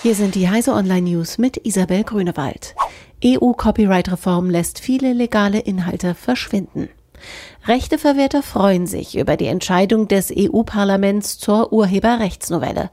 Hier sind die Heise Online News mit Isabel Grünewald. EU-Copyright-Reform lässt viele legale Inhalte verschwinden. Rechteverwerter freuen sich über die Entscheidung des EU-Parlaments zur Urheberrechtsnovelle.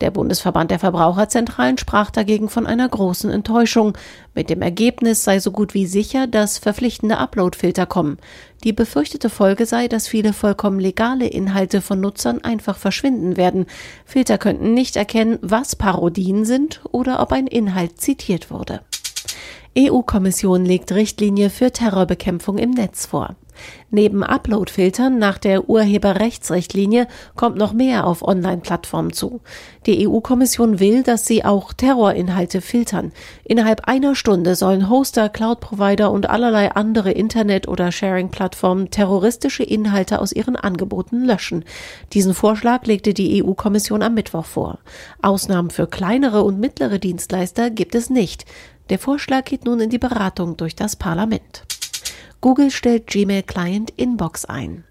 Der Bundesverband der Verbraucherzentralen sprach dagegen von einer großen Enttäuschung. Mit dem Ergebnis sei so gut wie sicher, dass verpflichtende Uploadfilter kommen. Die befürchtete Folge sei, dass viele vollkommen legale Inhalte von Nutzern einfach verschwinden werden. Filter könnten nicht erkennen, was Parodien sind oder ob ein Inhalt zitiert wurde. EU-Kommission legt Richtlinie für Terrorbekämpfung im Netz vor. Neben Upload-Filtern nach der Urheberrechtsrichtlinie kommt noch mehr auf Online-Plattformen zu. Die EU-Kommission will, dass sie auch Terrorinhalte filtern. Innerhalb einer Stunde sollen Hoster, Cloud-Provider und allerlei andere Internet- oder Sharing-Plattformen terroristische Inhalte aus ihren Angeboten löschen. Diesen Vorschlag legte die EU-Kommission am Mittwoch vor. Ausnahmen für kleinere und mittlere Dienstleister gibt es nicht. Der Vorschlag geht nun in die Beratung durch das Parlament. Google stellt Gmail Client Inbox ein.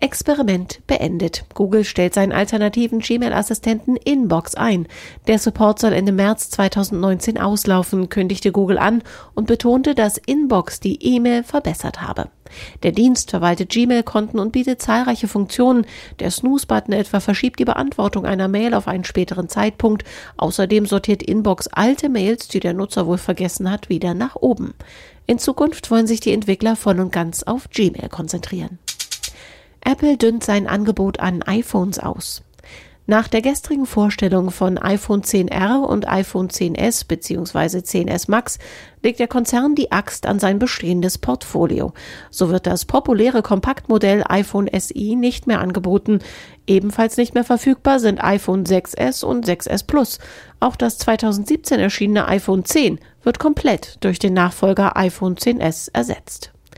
Experiment beendet. Google stellt seinen alternativen Gmail-Assistenten Inbox ein. Der Support soll Ende März 2019 auslaufen, kündigte Google an und betonte, dass Inbox die E-Mail verbessert habe. Der Dienst verwaltet Gmail-Konten und bietet zahlreiche Funktionen. Der Snooze-Button etwa verschiebt die Beantwortung einer Mail auf einen späteren Zeitpunkt. Außerdem sortiert Inbox alte Mails, die der Nutzer wohl vergessen hat, wieder nach oben. In Zukunft wollen sich die Entwickler voll und ganz auf Gmail konzentrieren. Apple dünnt sein Angebot an iPhones aus. Nach der gestrigen Vorstellung von iPhone 10R und iPhone 10s bzw. 10s Max legt der Konzern die Axt an sein bestehendes Portfolio. So wird das populäre Kompaktmodell iPhone SI nicht mehr angeboten. Ebenfalls nicht mehr verfügbar sind iPhone 6s und 6s Plus. Auch das 2017 erschienene iPhone 10 wird komplett durch den Nachfolger iPhone 10s ersetzt.